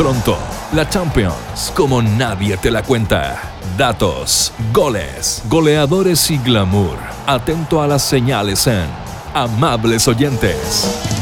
Pronto, la Champions como nadie te la cuenta. Datos, goles, goleadores y glamour. Atento a las señales en Amables Oyentes.